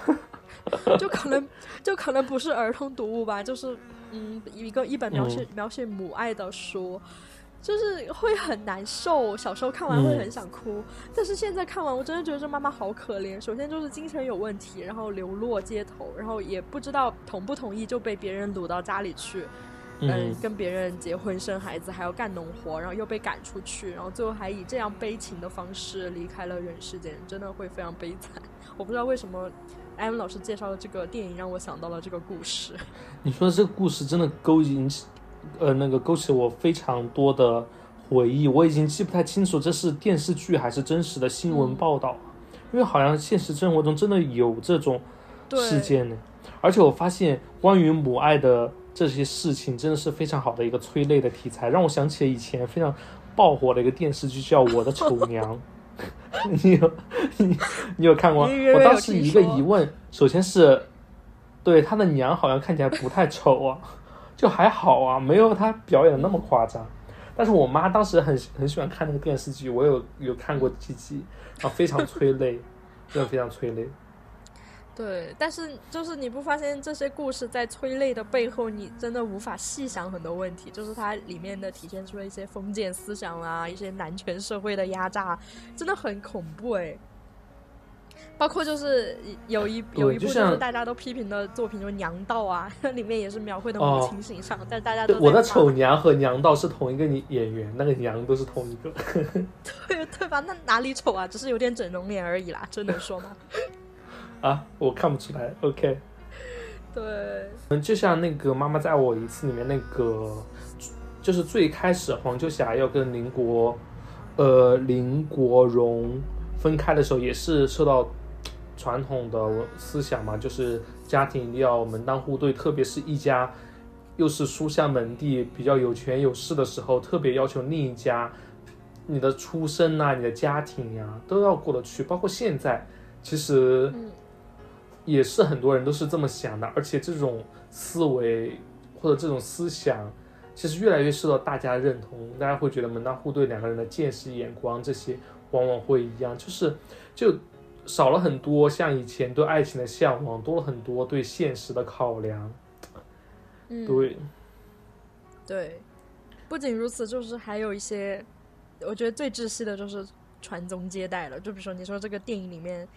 Speaker 2: 就可能就可能不是儿童读物吧，就是嗯，一个一本描写描写母爱的书。就是会很难受，小时候看完会很想哭，但是现在看完，我真的觉得这妈妈好可怜。首先就是精神有问题，然后流落街头，然后也不知道同不同意就被别人掳到家里去，嗯，跟别人结婚生孩子，还要干农活，然后又被赶出去，然后最后还以这样悲情的方式离开了人世间，真的会非常悲惨。我不知道为什么艾文老师介绍的这个电影让我想到了这个故事。
Speaker 3: 你说这个故事真的勾引起。呃，那个勾起我非常多的回忆，我已经记不太清楚这是电视剧还是真实的新闻报道，因为好像现实生活中真的有这种事件呢。而且我发现关于母爱的这些事情，真的是非常好的一个催泪的题材，让我想起了以前非常爆火的一个电视剧，叫《我的丑娘》。你有 你你有看过？我当时一个疑问，首先是对他的娘好像看起来不太丑啊。就还好啊，没有他表演的那么夸张。但是我妈当时很很喜欢看那个电视剧，我有有看过几集，啊，非常催泪，真的非常催泪。
Speaker 2: 对，但是就是你不发现这些故事在催泪的背后，你真的无法细想很多问题，就是它里面的体现出了一些封建思想啊，一些男权社会的压榨，真的很恐怖哎。包括就是有一有一部就是大家都批评的作品，就是《娘道》啊，里面也是描绘的母亲形象，但大家都
Speaker 3: 我的丑娘和娘道是同一个演员，那个娘都是同一个，
Speaker 2: 对对吧？那哪里丑啊？只是有点整容脸而已啦，这能说吗？
Speaker 3: 啊，我看不出来。OK，
Speaker 2: 对，
Speaker 3: 嗯，就像那个《妈妈再爱我一次》里面那个，就是最开始黄秋霞要跟林国，呃，林国荣。分开的时候也是受到传统的思想嘛，就是家庭一定要门当户对，特别是一家又是书香门第、比较有权有势的时候，特别要求另一家你的出身呐、你的家庭呀都要过得去。包括现在，其实也是很多人都是这么想的，而且这种思维或者这种思想，其实越来越受到大家认同。大家会觉得门当户对，两个人的见识、眼光这些。往往会一样，就是就少了很多像以前对爱情的向往，多了很多对现实的考量。
Speaker 2: 嗯，
Speaker 3: 对，
Speaker 2: 对，不仅如此，就是还有一些，我觉得最窒息的就是传宗接代了。就比如说，你说这个电影里面，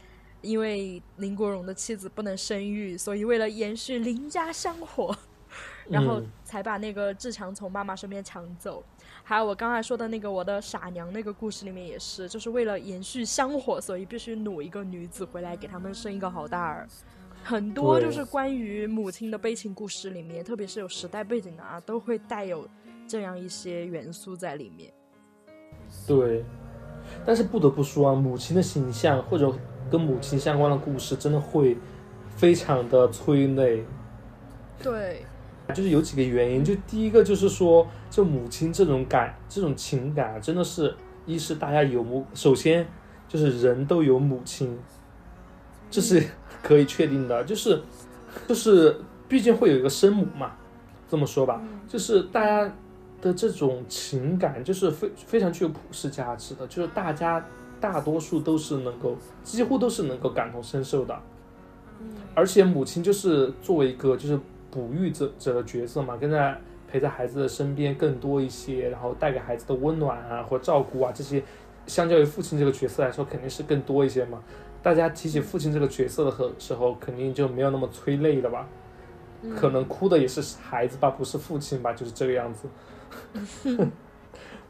Speaker 2: 因为林国荣的妻子不能生育，所以为了延续林家香火，然后才把那个志强从妈妈身边抢走。还有我刚才说的那个我的傻娘那个故事里面也是，就是为了延续香火，所以必须努一个女子回来给他们生一个好大儿。很多就是关于母亲的悲情故事里面，特别是有时代背景的啊，都会带有这样一些元素在里面。
Speaker 3: 对，但是不得不说啊，母亲的形象或者跟母亲相关的故事，真的会非常的催泪。
Speaker 2: 对。
Speaker 3: 就是有几个原因，就第一个就是说，就母亲这种感、这种情感，真的是一是大家有母，首先就是人都有母亲，这是可以确定的，就是就是毕竟会有一个生母嘛，这么说吧，就是大家的这种情感，就是非非常具有普世价值的，就是大家大多数都是能够，几乎都是能够感同身受的，而且母亲就是作为一个就是。哺育者者的角色嘛，跟在陪在孩子的身边更多一些，然后带给孩子的温暖啊或照顾啊这些，相较于父亲这个角色来说，肯定是更多一些嘛。大家提起父亲这个角色的时时候，肯定就没有那么催泪了吧？可能哭的也是孩子吧，不是父亲吧？就是这个样子。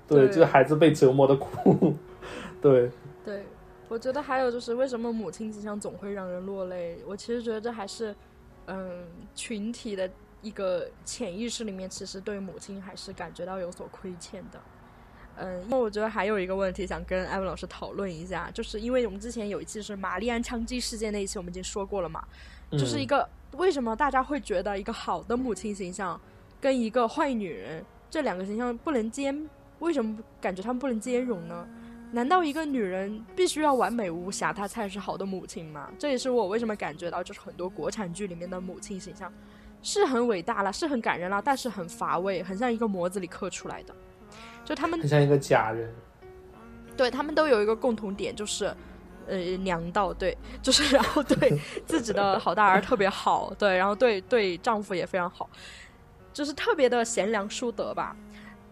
Speaker 3: 对，就是孩子被折磨的哭。对。
Speaker 2: 对，我觉得还有就是为什么母亲形象总会让人落泪？我其实觉得这还是。嗯，群体的一个潜意识里面，其实对母亲还是感觉到有所亏欠的。嗯，因为我觉得还有一个问题想跟艾文老师讨论一下，就是因为我们之前有一期是玛丽安枪击事件那一期，我们已经说过了嘛，就是一个为什么大家会觉得一个好的母亲形象跟一个坏女人这两个形象不能兼，为什么感觉他们不能兼容呢？难道一个女人必须要完美无瑕，她才是好的母亲吗？这也是我为什么感觉到，就是很多国产剧里面的母亲形象，是很伟大了，是很感人了，但是很乏味，很像一个模子里刻出来的。就他们
Speaker 3: 很像一个假人。
Speaker 2: 对他们都有一个共同点，就是，呃，娘道，对，就是然后对自己的好大儿特别好，对，然后对对丈夫也非常好，就是特别的贤良淑德吧。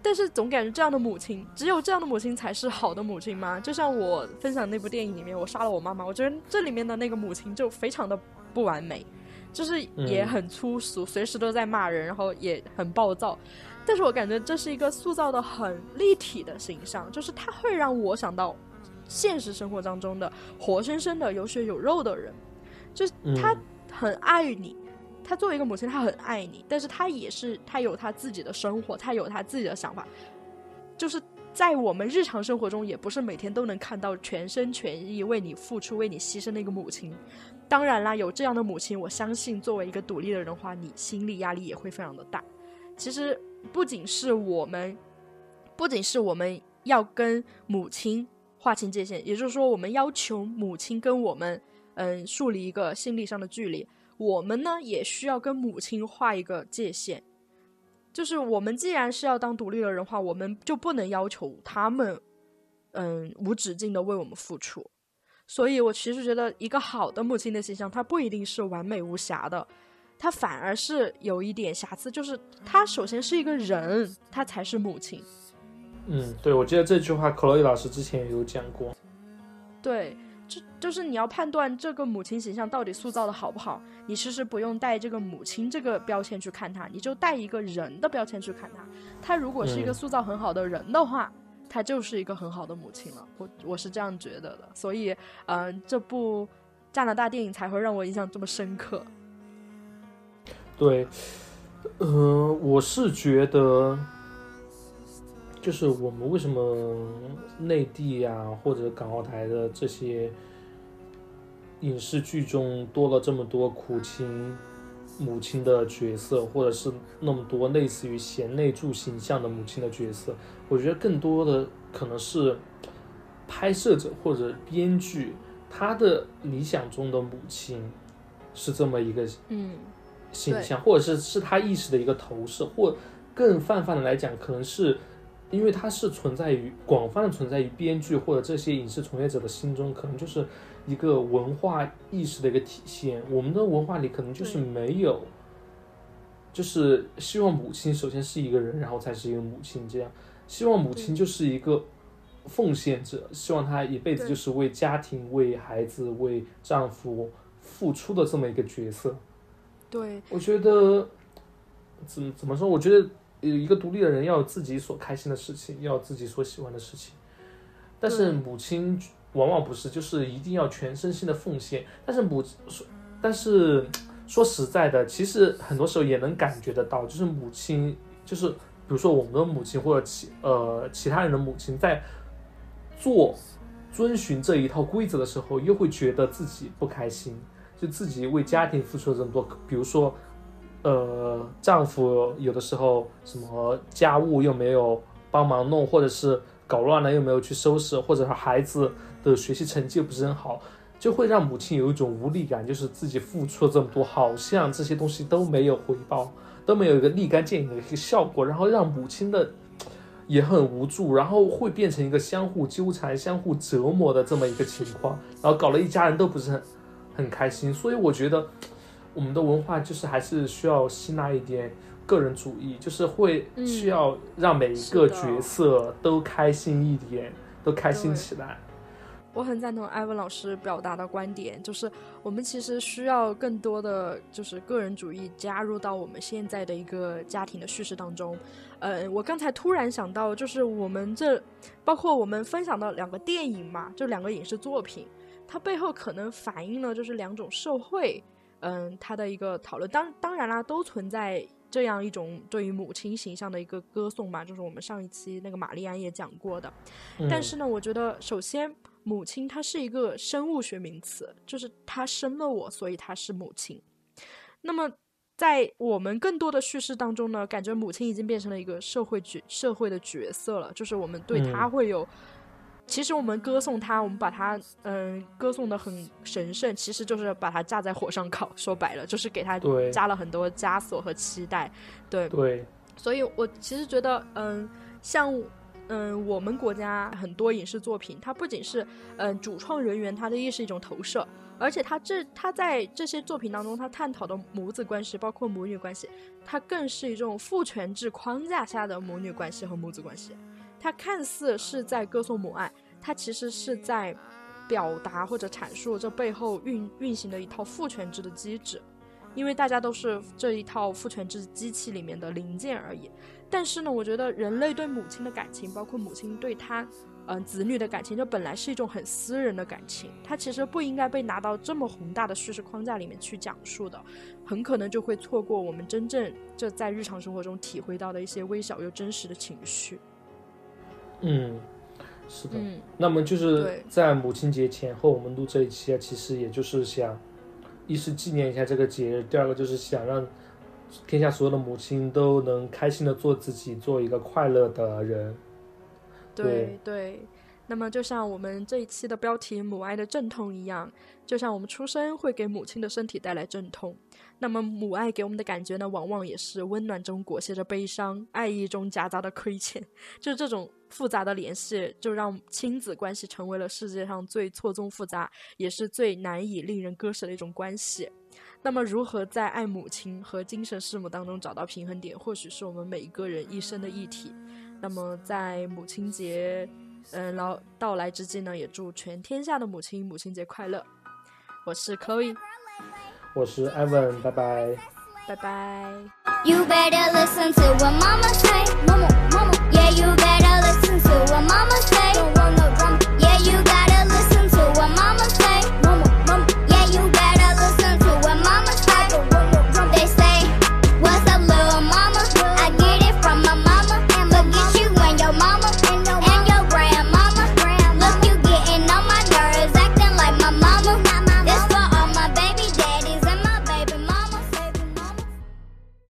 Speaker 2: 但是总感觉这样的母亲，只有这样的母亲才是好的母亲吗？就像我分享那部电影里面，我杀了我妈妈，我觉得这里面的那个母亲就非常的不完美，就是也很粗俗，随时都在骂人，然后也很暴躁。但是我感觉这是一个塑造的很立体的形象，就是它会让我想到现实生活当中的活生生的有血有肉的人，就是他很爱你，他作为一个母亲，他很爱你，但是他也是他有他自己的生活，他有他自己的想法，就是在我们日常生活中，也不是每天都能看到全心全意为你付出、为你牺牲的一个母亲。当然啦，有这样的母亲，我相信作为一个独立的人的话，你心理压力也会非常的大。其实。不仅是我们，不仅是我们要跟母亲划清界限，也就是说，我们要求母亲跟我们，嗯，树立一个心理上的距离。我们呢，也需要跟母亲画一个界限，就是我们既然是要当独立的人话，我们就不能要求他们，嗯，无止境的为我们付出。所以我其实觉得，一个好的母亲的形象，它不一定是完美无瑕的。她反而是有一点瑕疵，就是她首先是一个人，她才是母亲。
Speaker 3: 嗯，对，我记得这句话，克洛伊老师之前也有讲过。
Speaker 2: 对，就就是你要判断这个母亲形象到底塑造的好不好，你其实不用带这个母亲这个标签去看她，你就带一个人的标签去看她。她如果是一个塑造很好的人的话，她就是一个很好的母亲了。我我是这样觉得的，所以，嗯，这部加拿大电影才会让我印象这么深刻。
Speaker 3: 对，嗯，我是觉得，就是我们为什么内地呀或者港澳台的这些影视剧中多了这么多苦情母亲的角色，或者是那么多类似于贤内助形象的母亲的角色？我觉得更多的可能是拍摄者或者编剧他的理想中的母亲是这么一个，
Speaker 2: 嗯。
Speaker 3: 形象，或者是是他意识的一个投射，或更泛泛的来讲，可能是因为它是存在于广泛的存在于编剧或者这些影视从业者的心中，可能就是一个文化意识的一个体现。我们的文化里可能就是没有，就是希望母亲首先是一个人，然后才是一个母亲这样，希望母亲就是一个奉献者，希望她一辈子就是为家庭、为孩子、为丈夫付出的这么一个角色。
Speaker 2: 对，
Speaker 3: 我觉得怎怎么说？我觉得一个独立的人要有自己所开心的事情，要有自己所喜欢的事情。但是母亲往往不是，就是一定要全身心的奉献。但是母说，但是说实在的，其实很多时候也能感觉得到，就是母亲，就是比如说我们的母亲或者其呃其他人的母亲，在做遵循这一套规则的时候，又会觉得自己不开心。就自己为家庭付出了这么多，比如说，呃，丈夫有的时候什么家务又没有帮忙弄，或者是搞乱了又没有去收拾，或者是孩子的学习成绩不是很好，就会让母亲有一种无力感，就是自己付出了这么多，好像这些东西都没有回报，都没有一个立竿见影的一个效果，然后让母亲的也很无助，然后会变成一个相互纠缠、相互折磨的这么一个情况，然后搞了一家人都不是很。很开心，所以我觉得我们的文化就是还是需要吸纳一点个人主义，就是会需要让每一个角色都开心一点，都开心起来。
Speaker 2: 我很赞同艾文老师表达的观点，就是我们其实需要更多的就是个人主义加入到我们现在的一个家庭的叙事当中。呃，我刚才突然想到，就是我们这包括我们分享的两个电影嘛，就两个影视作品。它背后可能反映了就是两种社会，嗯，他的一个讨论。当当然啦，都存在这样一种对于母亲形象的一个歌颂嘛，就是我们上一期那个玛丽安也讲过的。但是呢，我觉得首先母亲她是一个生物学名词，就是她生了我，所以她是母亲。那么在我们更多的叙事当中呢，感觉母亲已经变成了一个社会角社会的角色了，就是我们对她会有。其实我们歌颂它，我们把它嗯歌颂的很神圣，其实就是把它架在火上烤。说白了，就是给它
Speaker 3: 对
Speaker 2: 加了很多枷锁和期待。对，
Speaker 3: 对，
Speaker 2: 所以我其实觉得，嗯，像嗯我们国家很多影视作品，它不仅是嗯主创人员他的意是一种投射，而且他这他在这些作品当中，他探讨的母子关系，包括母女关系，它更是一种父权制框架下的母女关系和母子关系。它看似是在歌颂母爱，它其实是在表达或者阐述这背后运运行的一套父权制的机制。因为大家都是这一套父权制机器里面的零件而已。但是呢，我觉得人类对母亲的感情，包括母亲对他，嗯、子女的感情，这本来是一种很私人的感情，它其实不应该被拿到这么宏大的叙事框架里面去讲述的，很可能就会错过我们真正这在日常生活中体会到的一些微小又真实的情绪。
Speaker 3: 嗯，是的。
Speaker 2: 嗯，
Speaker 3: 那么就是在母亲节前后，我们录这一期啊，其实也就是想，一是纪念一下这个节日，第二个就是想让天下所有的母亲都能开心的做自己，做一个快乐的人。
Speaker 2: 对对。那么，就像我们这一期的标题“母爱的阵痛”一样，就像我们出生会给母亲的身体带来阵痛，那么母爱给我们的感觉呢，往往也是温暖中裹挟着悲伤，爱意中夹杂的亏欠。就是这种复杂的联系，就让亲子关系成为了世界上最错综复杂，也是最难以令人割舍的一种关系。那么，如何在爱母亲和精神弑母当中找到平衡点，或许是我们每一个人一生的议题。那么，在母亲节，嗯，老到来之际呢，也祝全天下的母亲母亲节快乐。我是 Chloe，
Speaker 3: 我是 Evan，拜拜。
Speaker 2: Bye bye.
Speaker 4: You better listen to what mama say. Mama,
Speaker 1: mama. Yeah, you better listen to what mama say. Don't wanna run. Yeah, you got